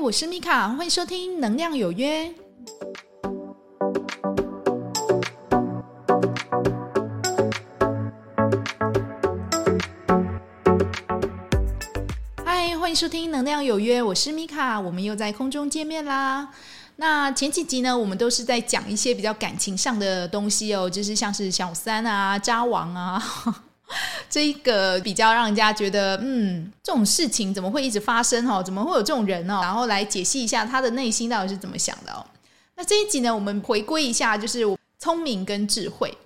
我是米卡，欢迎收听《能量有约》。嗨，欢迎收听《能量有约》，我是米卡，我们又在空中见面啦。那前几集呢，我们都是在讲一些比较感情上的东西哦，就是像是小三啊、渣王啊。这一个比较让人家觉得，嗯，这种事情怎么会一直发生哦？怎么会有这种人哦？然后来解析一下他的内心到底是怎么想的哦。那这一集呢，我们回归一下，就是聪明跟智慧。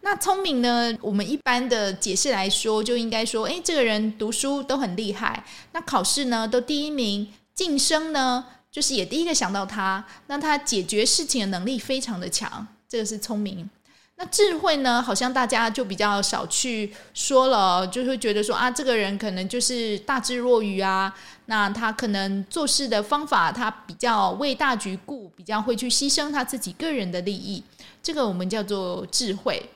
那聪明呢，我们一般的解释来说，就应该说，诶，这个人读书都很厉害，那考试呢都第一名，晋升呢就是也第一个想到他，那他解决事情的能力非常的强，这个是聪明。那智慧呢？好像大家就比较少去说了，就会觉得说啊，这个人可能就是大智若愚啊。那他可能做事的方法，他比较为大局顾，比较会去牺牲他自己个人的利益。这个我们叫做智慧。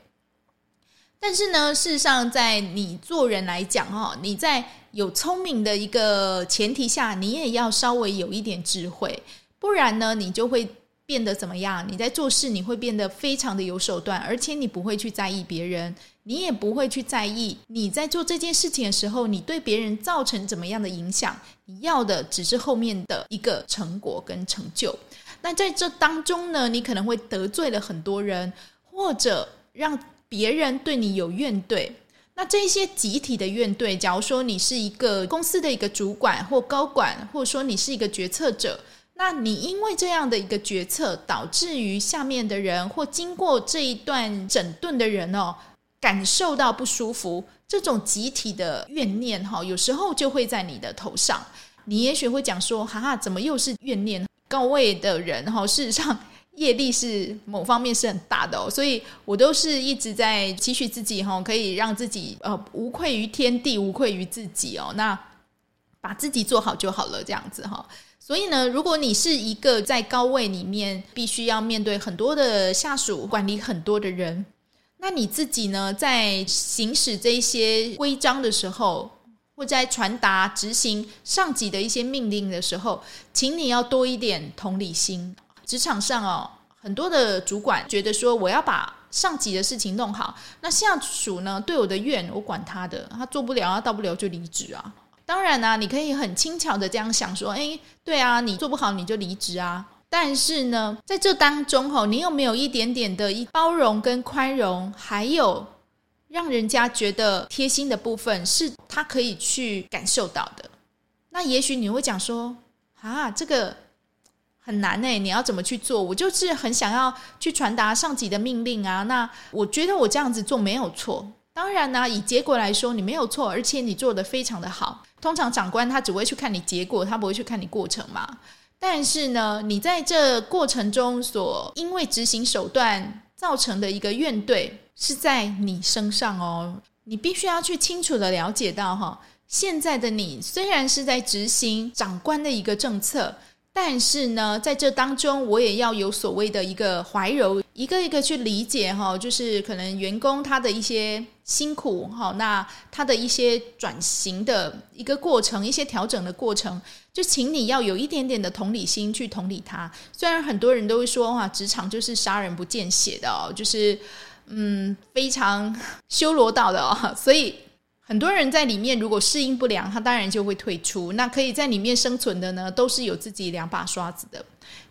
但是呢，事实上，在你做人来讲，哈，你在有聪明的一个前提下，你也要稍微有一点智慧，不然呢，你就会。变得怎么样？你在做事，你会变得非常的有手段，而且你不会去在意别人，你也不会去在意你在做这件事情的时候，你对别人造成怎么样的影响。你要的只是后面的一个成果跟成就。那在这当中呢，你可能会得罪了很多人，或者让别人对你有怨怼。那这些集体的怨怼，假如说你是一个公司的一个主管或高管，或者说你是一个决策者。那你因为这样的一个决策，导致于下面的人或经过这一段整顿的人哦，感受到不舒服，这种集体的怨念哈，有时候就会在你的头上。你也许会讲说，哈哈，怎么又是怨念？高位的人哈，事实上业力是某方面是很大的哦，所以我都是一直在期许自己哈，可以让自己呃无愧于天地，无愧于自己哦。那把自己做好就好了，这样子哈。所以呢，如果你是一个在高位里面必须要面对很多的下属，管理很多的人，那你自己呢，在行使这一些规章的时候，或在传达执行上级的一些命令的时候，请你要多一点同理心。职场上哦，很多的主管觉得说，我要把上级的事情弄好，那下属呢，对我的怨，我管他的，他做不了，他到不了就离职啊。当然呢、啊，你可以很轻巧的这样想说，诶，对啊，你做不好你就离职啊。但是呢，在这当中吼，你有没有一点点的一包容跟宽容，还有让人家觉得贴心的部分，是他可以去感受到的。那也许你会讲说，啊，这个很难诶，你要怎么去做？我就是很想要去传达上级的命令啊。那我觉得我这样子做没有错。当然呢、以结果来说，你没有错，而且你做得非常的好。通常长官他只会去看你结果，他不会去看你过程嘛。但是呢，你在这过程中所因为执行手段造成的一个怨怼，是在你身上哦。你必须要去清楚的了解到哈，现在的你虽然是在执行长官的一个政策。但是呢，在这当中，我也要有所谓的一个怀柔，一个一个去理解哈，就是可能员工他的一些辛苦哈，那他的一些转型的一个过程，一些调整的过程，就请你要有一点点的同理心去同理他。虽然很多人都会说哇，职场就是杀人不见血的哦，就是嗯，非常 修罗道的哦，所以。很多人在里面如果适应不良，他当然就会退出。那可以在里面生存的呢，都是有自己两把刷子的。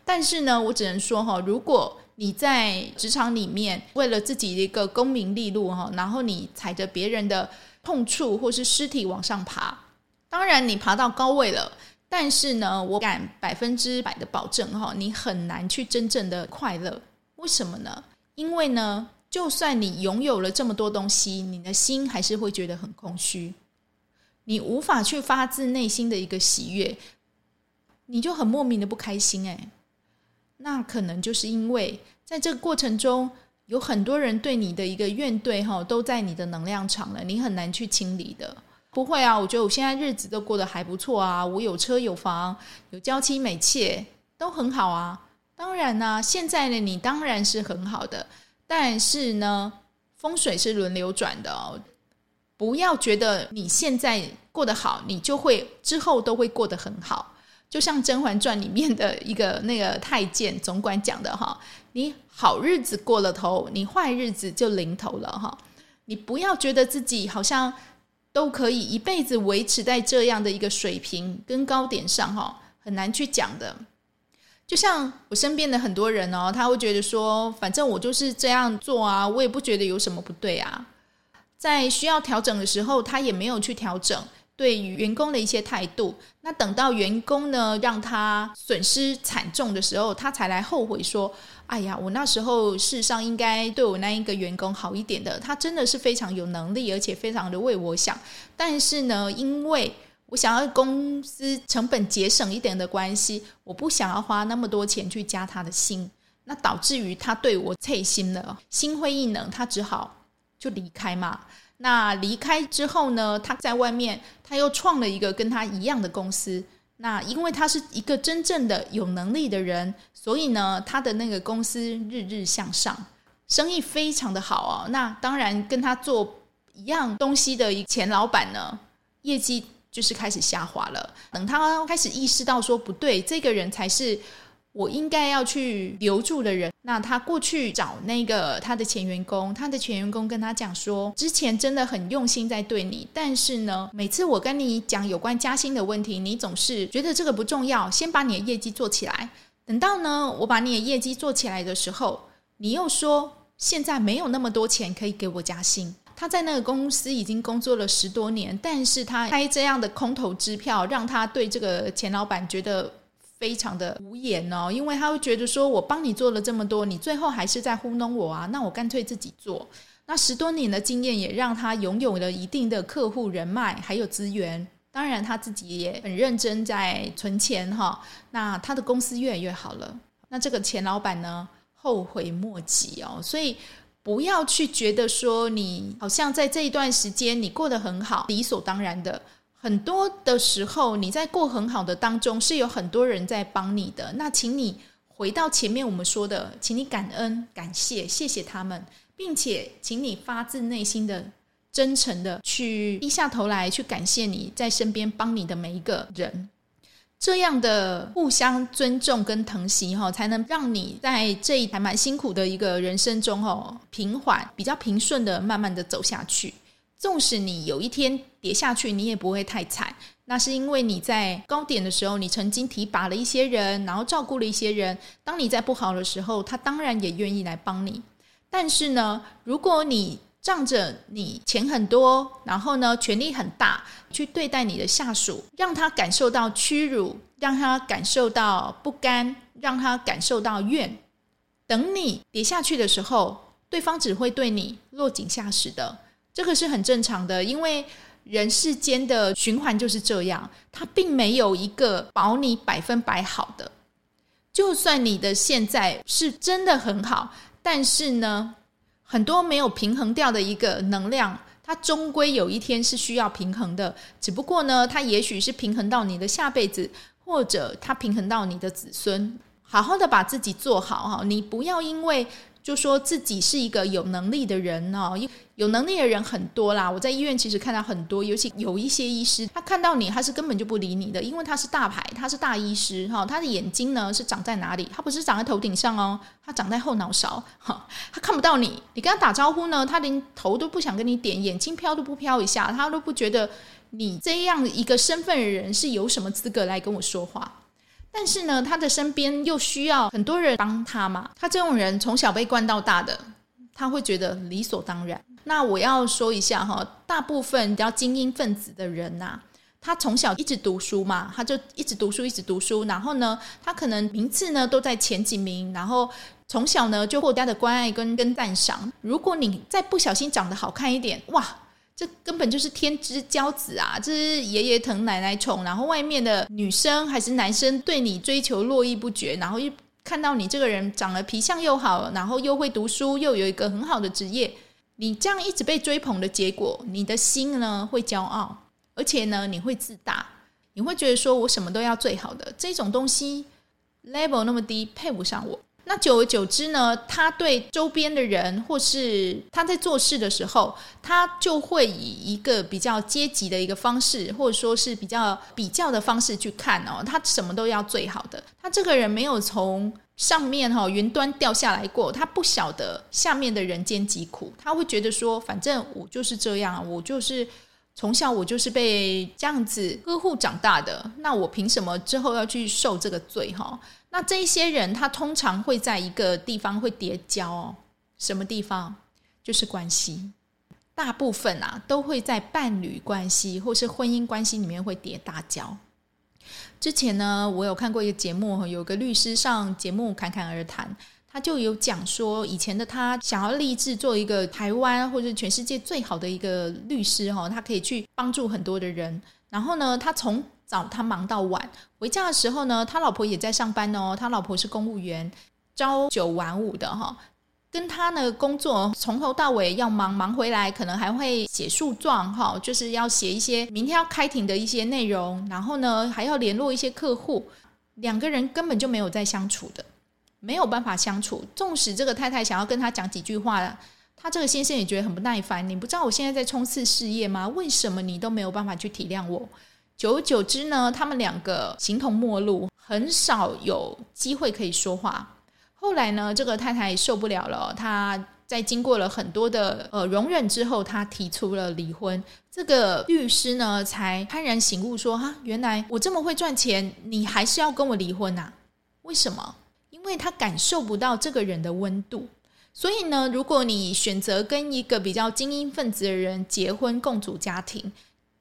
但是呢，我只能说哈，如果你在职场里面为了自己的一个功名利禄哈，然后你踩着别人的痛处或是尸体往上爬，当然你爬到高位了，但是呢，我敢百分之百的保证哈，你很难去真正的快乐。为什么呢？因为呢。就算你拥有了这么多东西，你的心还是会觉得很空虚，你无法去发自内心的一个喜悦，你就很莫名的不开心诶，那可能就是因为在这个过程中，有很多人对你的一个怨怼哈，都在你的能量场了，你很难去清理的。不会啊，我觉得我现在日子都过得还不错啊，我有车有房，有娇妻美妾，都很好啊。当然呢，现在的，你当然是很好的。但是呢，风水是轮流转的哦。不要觉得你现在过得好，你就会之后都会过得很好。就像《甄嬛传》里面的一个那个太监总管讲的哈，你好日子过了头，你坏日子就临头了哈。你不要觉得自己好像都可以一辈子维持在这样的一个水平跟高点上哈，很难去讲的。就像我身边的很多人哦，他会觉得说，反正我就是这样做啊，我也不觉得有什么不对啊。在需要调整的时候，他也没有去调整。对于员工的一些态度，那等到员工呢，让他损失惨重的时候，他才来后悔说：“哎呀，我那时候事实上应该对我那一个员工好一点的，他真的是非常有能力，而且非常的为我想。但是呢，因为我想要公司成本节省一点的关系，我不想要花那么多钱去加他的薪，那导致于他对我退心了，心灰意冷，他只好就离开嘛。”那离开之后呢，他在外面他又创了一个跟他一样的公司。那因为他是一个真正的有能力的人，所以呢，他的那个公司日日向上，生意非常的好哦。那当然跟他做一样东西的前老板呢，业绩就是开始下滑了。等他开始意识到说不对，这个人才是。我应该要去留住的人，那他过去找那个他的前员工，他的前员工跟他讲说，之前真的很用心在对你，但是呢，每次我跟你讲有关加薪的问题，你总是觉得这个不重要，先把你的业绩做起来。等到呢，我把你的业绩做起来的时候，你又说现在没有那么多钱可以给我加薪。他在那个公司已经工作了十多年，但是他开这样的空头支票，让他对这个钱老板觉得。非常的无言哦，因为他会觉得说，我帮你做了这么多，你最后还是在糊弄我啊，那我干脆自己做。那十多年的经验也让他拥有了一定的客户人脉，还有资源。当然他自己也很认真在存钱哈。那他的公司越来越好了。那这个钱老板呢，后悔莫及哦。所以不要去觉得说，你好像在这一段时间你过得很好，理所当然的。很多的时候，你在过很好的当中，是有很多人在帮你的。那请你回到前面我们说的，请你感恩、感谢、谢谢他们，并且请你发自内心的、真诚的去低下头来，去感谢你在身边帮你的每一个人。这样的互相尊重跟疼惜，哈，才能让你在这一还蛮辛苦的一个人生中，哈，平缓、比较平顺的，慢慢的走下去。纵使你有一天跌下去，你也不会太惨。那是因为你在高点的时候，你曾经提拔了一些人，然后照顾了一些人。当你在不好的时候，他当然也愿意来帮你。但是呢，如果你仗着你钱很多，然后呢，权力很大，去对待你的下属，让他感受到屈辱，让他感受到不甘，让他感受到怨，等你跌下去的时候，对方只会对你落井下石的。这个是很正常的，因为人世间的循环就是这样，它并没有一个保你百分百好的。就算你的现在是真的很好，但是呢，很多没有平衡掉的一个能量，它终归有一天是需要平衡的。只不过呢，它也许是平衡到你的下辈子，或者它平衡到你的子孙。好好的把自己做好哈，你不要因为。就说自己是一个有能力的人哦，有能力的人很多啦。我在医院其实看到很多，尤其有一些医师，他看到你，他是根本就不理你的，因为他是大牌，他是大医师哈。他的眼睛呢是长在哪里？他不是长在头顶上哦，他长在后脑勺哈。他看不到你，你跟他打招呼呢，他连头都不想跟你点，眼睛飘都不飘一下，他都不觉得你这样一个身份的人是有什么资格来跟我说话。但是呢，他的身边又需要很多人帮他嘛。他这种人从小被惯到大的，他会觉得理所当然。那我要说一下哈，大部分比较精英分子的人呐，他从小一直读书嘛，他就一直读书，一直读书。然后呢，他可能名次呢都在前几名，然后从小呢就获得的关爱跟跟赞赏。如果你再不小心长得好看一点，哇！这根本就是天之骄子啊！这是爷爷疼奶奶宠，然后外面的女生还是男生对你追求络绎不绝，然后又看到你这个人长得皮相又好，然后又会读书，又有一个很好的职业，你这样一直被追捧的结果，你的心呢会骄傲，而且呢你会自大，你会觉得说我什么都要最好的，这种东西 level 那么低，配不上我。那久而久之呢，他对周边的人，或是他在做事的时候，他就会以一个比较阶级的一个方式，或者说是比较比较的方式去看哦。他什么都要最好的。他这个人没有从上面哈云端掉下来过，他不晓得下面的人间疾苦。他会觉得说，反正我就是这样，我就是从小我就是被这样子呵护长大的，那我凭什么之后要去受这个罪哈？那这一些人，他通常会在一个地方会跌跤哦。什么地方？就是关系。大部分啊，都会在伴侣关系或是婚姻关系里面会跌大跤。之前呢，我有看过一个节目，有个律师上节目侃侃而谈，他就有讲说，以前的他想要立志做一个台湾或者全世界最好的一个律师哈，他可以去帮助很多的人。然后呢，他从早他忙到晚，回家的时候呢，他老婆也在上班哦。他老婆是公务员，朝九晚五的哈，跟他呢工作从头到尾要忙，忙回来可能还会写诉状哈，就是要写一些明天要开庭的一些内容，然后呢还要联络一些客户，两个人根本就没有在相处的，没有办法相处。纵使这个太太想要跟他讲几句话，他这个先生也觉得很不耐烦。你不知道我现在在冲刺事业吗？为什么你都没有办法去体谅我？久而久之呢，他们两个形同陌路，很少有机会可以说话。后来呢，这个太太受不了了，她在经过了很多的呃容忍之后，她提出了离婚。这个律师呢，才幡然醒悟说：“哈，原来我这么会赚钱，你还是要跟我离婚呐？为什么？因为他感受不到这个人的温度。所以呢，如果你选择跟一个比较精英分子的人结婚，共组家庭。”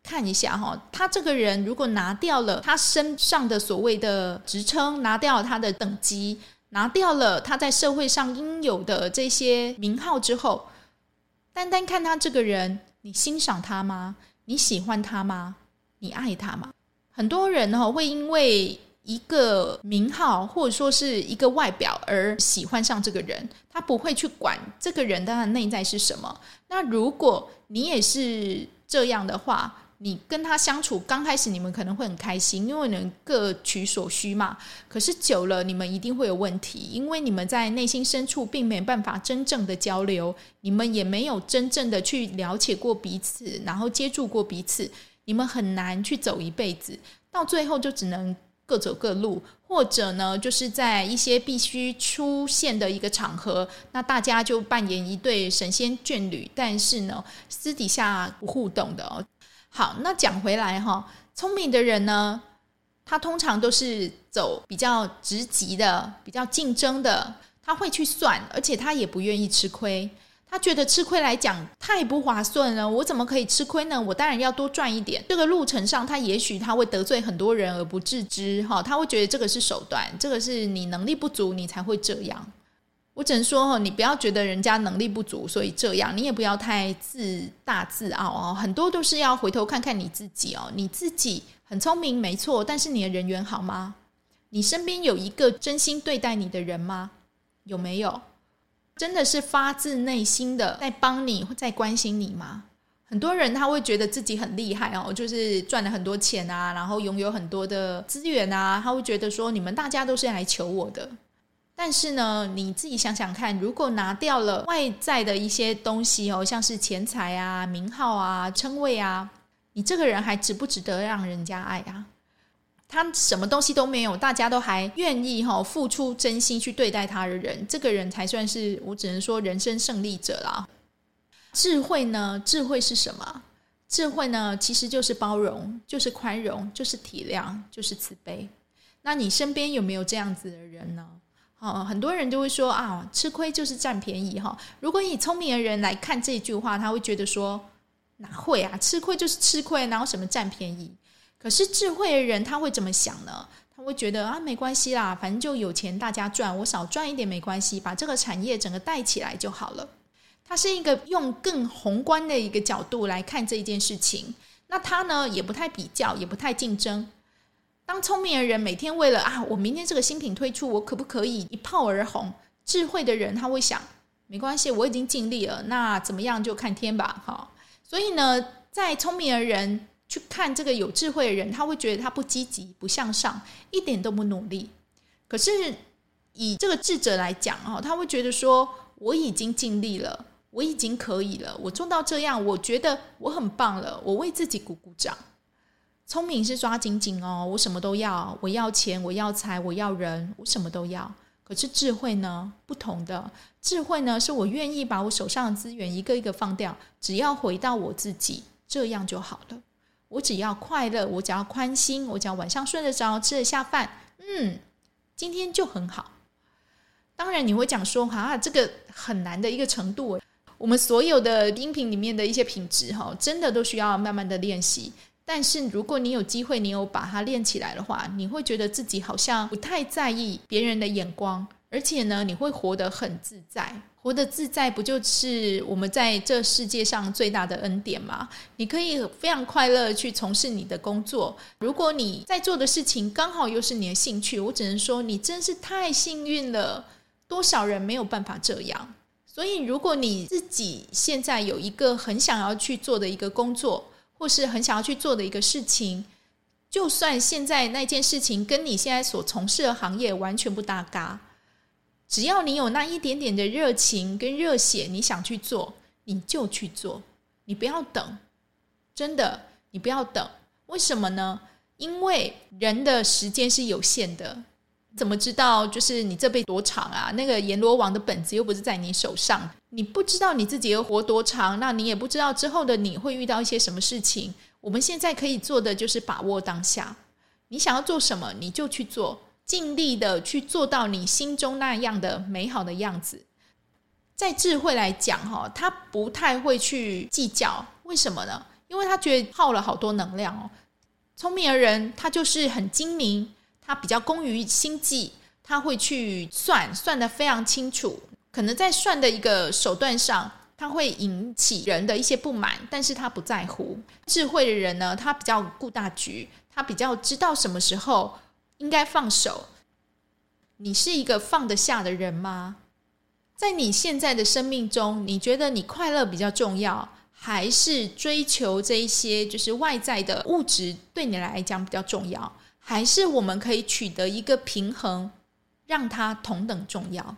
看一下哈，他这个人如果拿掉了他身上的所谓的职称，拿掉他的等级，拿掉了他在社会上应有的这些名号之后，单单看他这个人，你欣赏他吗？你喜欢他吗？你爱他吗？很多人哈会因为一个名号或者说是一个外表而喜欢上这个人，他不会去管这个人的内在是什么。那如果你也是这样的话，你跟他相处，刚开始你们可能会很开心，因为你们各取所需嘛。可是久了，你们一定会有问题，因为你们在内心深处并没办法真正的交流，你们也没有真正的去了解过彼此，然后接触过彼此，你们很难去走一辈子。到最后就只能各走各路，或者呢，就是在一些必须出现的一个场合，那大家就扮演一对神仙眷侣，但是呢，私底下不互动的哦。好，那讲回来哈，聪明的人呢，他通常都是走比较直级的、比较竞争的，他会去算，而且他也不愿意吃亏。他觉得吃亏来讲太不划算了，我怎么可以吃亏呢？我当然要多赚一点。这个路程上，他也许他会得罪很多人而不自知，哈，他会觉得这个是手段，这个是你能力不足，你才会这样。我只能说哈你不要觉得人家能力不足，所以这样，你也不要太自大自傲哦。很多都是要回头看看你自己哦。你自己很聪明，没错，但是你的人缘好吗？你身边有一个真心对待你的人吗？有没有？真的是发自内心的在帮你，在关心你吗？很多人他会觉得自己很厉害哦，就是赚了很多钱啊，然后拥有很多的资源啊，他会觉得说你们大家都是来求我的。但是呢，你自己想想看，如果拿掉了外在的一些东西哦，像是钱财啊、名号啊、称谓啊，你这个人还值不值得让人家爱啊？他什么东西都没有，大家都还愿意哈付出真心去对待他的人，这个人才算是我只能说人生胜利者啦。智慧呢？智慧是什么？智慧呢？其实就是包容，就是宽容，就是体谅，就是慈悲。那你身边有没有这样子的人呢？哦，很多人就会说啊，吃亏就是占便宜哈。如果以聪明的人来看这句话，他会觉得说哪会啊？吃亏就是吃亏，哪有什么占便宜？可是智慧的人他会怎么想呢？他会觉得啊，没关系啦，反正就有钱大家赚，我少赚一点没关系，把这个产业整个带起来就好了。他是一个用更宏观的一个角度来看这件事情。那他呢，也不太比较，也不太竞争。当聪明的人每天为了啊，我明天这个新品推出，我可不可以一炮而红？智慧的人他会想，没关系，我已经尽力了，那怎么样就看天吧，哈。所以呢，在聪明的人去看这个有智慧的人，他会觉得他不积极、不向上，一点都不努力。可是以这个智者来讲哈，他会觉得说我已经尽力了，我已经可以了，我做到这样，我觉得我很棒了，我为自己鼓鼓掌。聪明是抓紧紧哦，我什么都要，我要钱，我要财，我要人，我什么都要。可是智慧呢？不同的智慧呢，是我愿意把我手上的资源一个一个放掉，只要回到我自己，这样就好了。我只要快乐，我只要宽心，我只要晚上睡得着，吃得下饭，嗯，今天就很好。当然你会讲说，啊，这个很难的一个程度。我们所有的音频里面的一些品质，哈，真的都需要慢慢的练习。但是如果你有机会，你有把它练起来的话，你会觉得自己好像不太在意别人的眼光，而且呢，你会活得很自在。活得自在，不就是我们在这世界上最大的恩典吗？你可以非常快乐去从事你的工作。如果你在做的事情刚好又是你的兴趣，我只能说你真是太幸运了。多少人没有办法这样？所以，如果你自己现在有一个很想要去做的一个工作，或是很想要去做的一个事情，就算现在那件事情跟你现在所从事的行业完全不搭嘎，只要你有那一点点的热情跟热血，你想去做，你就去做，你不要等，真的，你不要等。为什么呢？因为人的时间是有限的。怎么知道就是你这辈子多长啊？那个阎罗王的本子又不是在你手上，你不知道你自己要活多长，那你也不知道之后的你会遇到一些什么事情。我们现在可以做的就是把握当下，你想要做什么你就去做，尽力的去做到你心中那样的美好的样子。在智慧来讲，哈，他不太会去计较，为什么呢？因为他觉得耗了好多能量哦。聪明的人他就是很精明。他比较工于心计，他会去算，算得非常清楚。可能在算的一个手段上，他会引起人的一些不满，但是他不在乎。智慧的人呢，他比较顾大局，他比较知道什么时候应该放手。你是一个放得下的人吗？在你现在的生命中，你觉得你快乐比较重要，还是追求这一些就是外在的物质对你来讲比较重要？还是我们可以取得一个平衡，让它同等重要。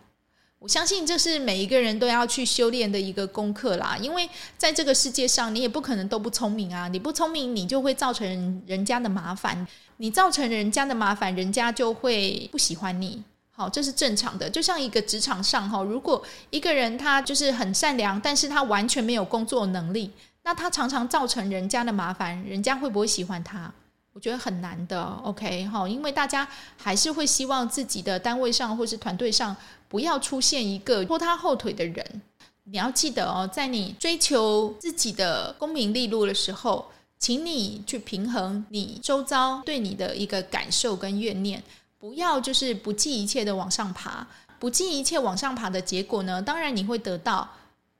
我相信这是每一个人都要去修炼的一个功课啦。因为在这个世界上，你也不可能都不聪明啊。你不聪明，你就会造成人家的麻烦。你造成人家的麻烦，人家就会不喜欢你。好，这是正常的。就像一个职场上哈，如果一个人他就是很善良，但是他完全没有工作能力，那他常常造成人家的麻烦，人家会不会喜欢他？我觉得很难的，OK 哈，因为大家还是会希望自己的单位上或是团队上不要出现一个拖他后腿的人。你要记得哦，在你追求自己的功名利禄的时候，请你去平衡你周遭对你的一个感受跟怨念，不要就是不计一切的往上爬。不计一切往上爬的结果呢，当然你会得到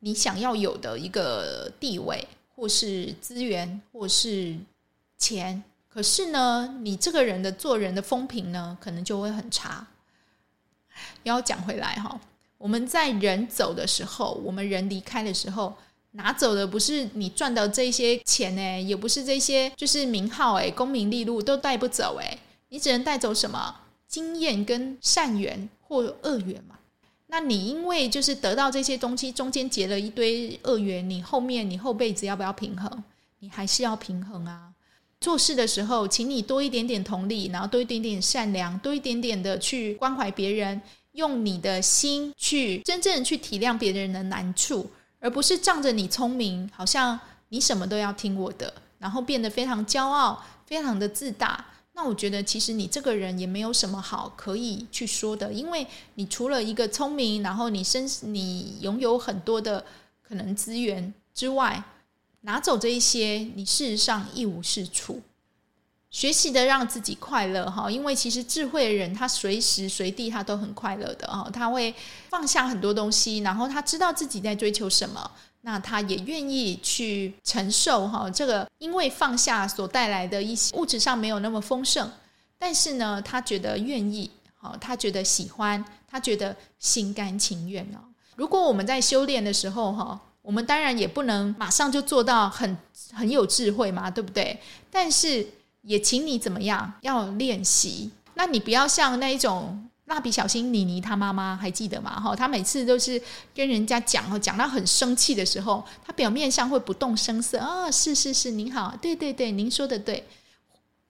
你想要有的一个地位，或是资源，或是钱。可是呢，你这个人的做人的风评呢，可能就会很差。要讲回来哈，我们在人走的时候，我们人离开的时候，拿走的不是你赚的这些钱呢，也不是这些就是名号哎，功名利禄都带不走哎，你只能带走什么经验跟善缘或恶缘嘛。那你因为就是得到这些东西，中间结了一堆恶缘，你后面你后辈子要不要平衡？你还是要平衡啊。做事的时候，请你多一点点同理，然后多一点点善良，多一点点的去关怀别人，用你的心去真正去体谅别人的难处，而不是仗着你聪明，好像你什么都要听我的，然后变得非常骄傲，非常的自大。那我觉得，其实你这个人也没有什么好可以去说的，因为你除了一个聪明，然后你身你拥有很多的可能资源之外。拿走这一些，你事实上一无是处。学习的让自己快乐哈，因为其实智慧的人，他随时随地他都很快乐的哈，他会放下很多东西，然后他知道自己在追求什么，那他也愿意去承受哈这个因为放下所带来的一些物质上没有那么丰盛，但是呢，他觉得愿意，好，他觉得喜欢，他觉得心甘情愿哦。如果我们在修炼的时候哈。我们当然也不能马上就做到很很有智慧嘛，对不对？但是也请你怎么样，要练习。那你不要像那一种蜡笔小新妮妮他妈妈还记得吗？哈，他每次都是跟人家讲，讲到很生气的时候，他表面上会不动声色啊、是是是，您好，对对对，您说的对。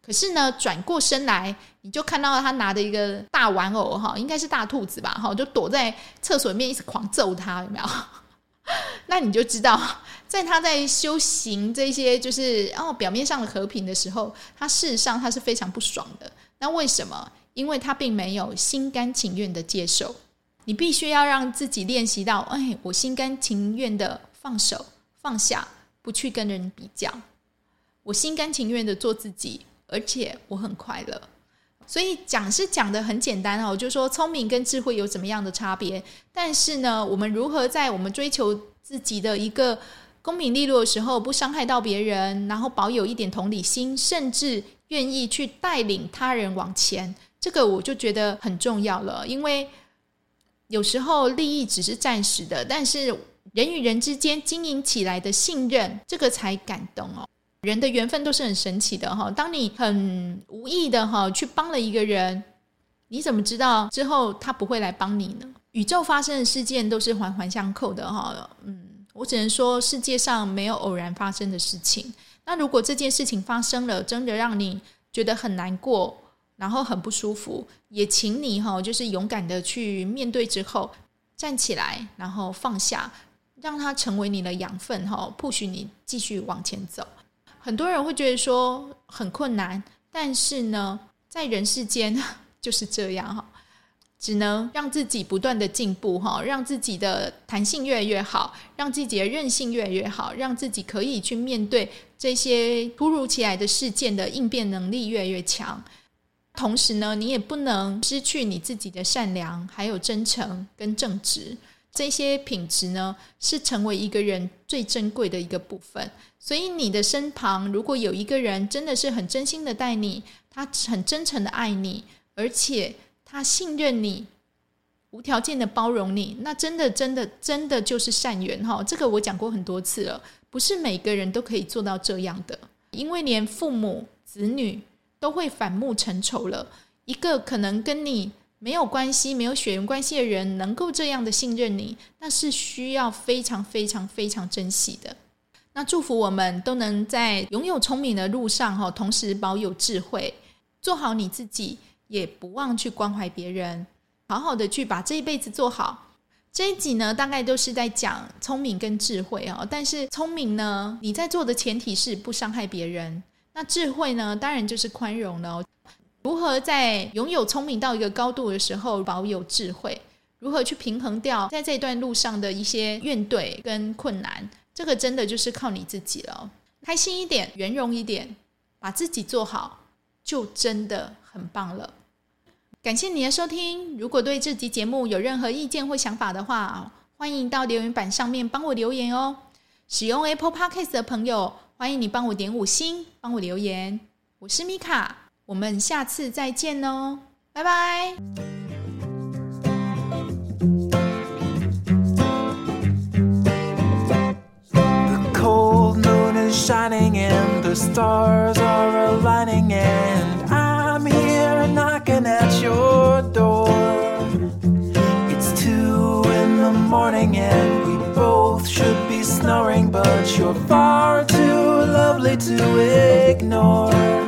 可是呢，转过身来，你就看到他拿着一个大玩偶，哈，应该是大兔子吧，哈，就躲在厕所里面一直狂揍他，有没有？那你就知道，在他在修行这些就是哦表面上的和平的时候，他事实上他是非常不爽的。那为什么？因为他并没有心甘情愿的接受，你必须要让自己练习到，哎，我心甘情愿的放手放下，不去跟人比较，我心甘情愿的做自己，而且我很快乐。所以讲是讲的很简单哦，就是说聪明跟智慧有怎么样的差别？但是呢，我们如何在我们追求自己的一个功名利禄的时候，不伤害到别人，然后保有一点同理心，甚至愿意去带领他人往前？这个我就觉得很重要了，因为有时候利益只是暂时的，但是人与人之间经营起来的信任，这个才感动哦。人的缘分都是很神奇的哈。当你很无意的哈去帮了一个人，你怎么知道之后他不会来帮你呢？宇宙发生的事件都是环环相扣的哈。嗯，我只能说世界上没有偶然发生的事情。那如果这件事情发生了，真的让你觉得很难过。然后很不舒服，也请你哈，就是勇敢的去面对之后站起来，然后放下，让它成为你的养分哈，push 你继续往前走。很多人会觉得说很困难，但是呢，在人世间 就是这样哈，只能让自己不断的进步哈，让自己的弹性越来越好，让自己的韧性越来越好，让自己可以去面对这些突如其来的事件的应变能力越来越强。同时呢，你也不能失去你自己的善良，还有真诚跟正直这些品质呢，是成为一个人最珍贵的一个部分。所以，你的身旁如果有一个人真的是很真心的待你，他很真诚的爱你，而且他信任你，无条件的包容你，那真的、真的、真的就是善缘哈。这个我讲过很多次了，不是每个人都可以做到这样的，因为连父母、子女。都会反目成仇了。一个可能跟你没有关系、没有血缘关系的人，能够这样的信任你，那是需要非常、非常、非常珍惜的。那祝福我们都能在拥有聪明的路上，哈，同时保有智慧，做好你自己，也不忘去关怀别人，好好的去把这一辈子做好。这一集呢，大概都是在讲聪明跟智慧哦。但是聪明呢，你在做的前提是不伤害别人。那智慧呢？当然就是宽容了。如何在拥有聪明到一个高度的时候保有智慧？如何去平衡掉在这段路上的一些怨怼跟困难？这个真的就是靠你自己了。开心一点，圆融一点，把自己做好，就真的很棒了。感谢你的收听。如果对这集节目有任何意见或想法的话，欢迎到留言板上面帮我留言哦。使用 Apple Podcast 的朋友，欢迎你帮我点五星，帮我留言。我是米卡，我们下次再见哦，拜拜。shining and the stars are aligning and I'm here knocking at your door. It's two in the morning and we both should be snoring, but you're far too lovely to ignore.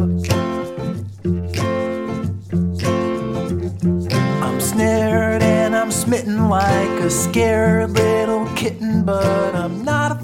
like a scared little kitten, but I'm not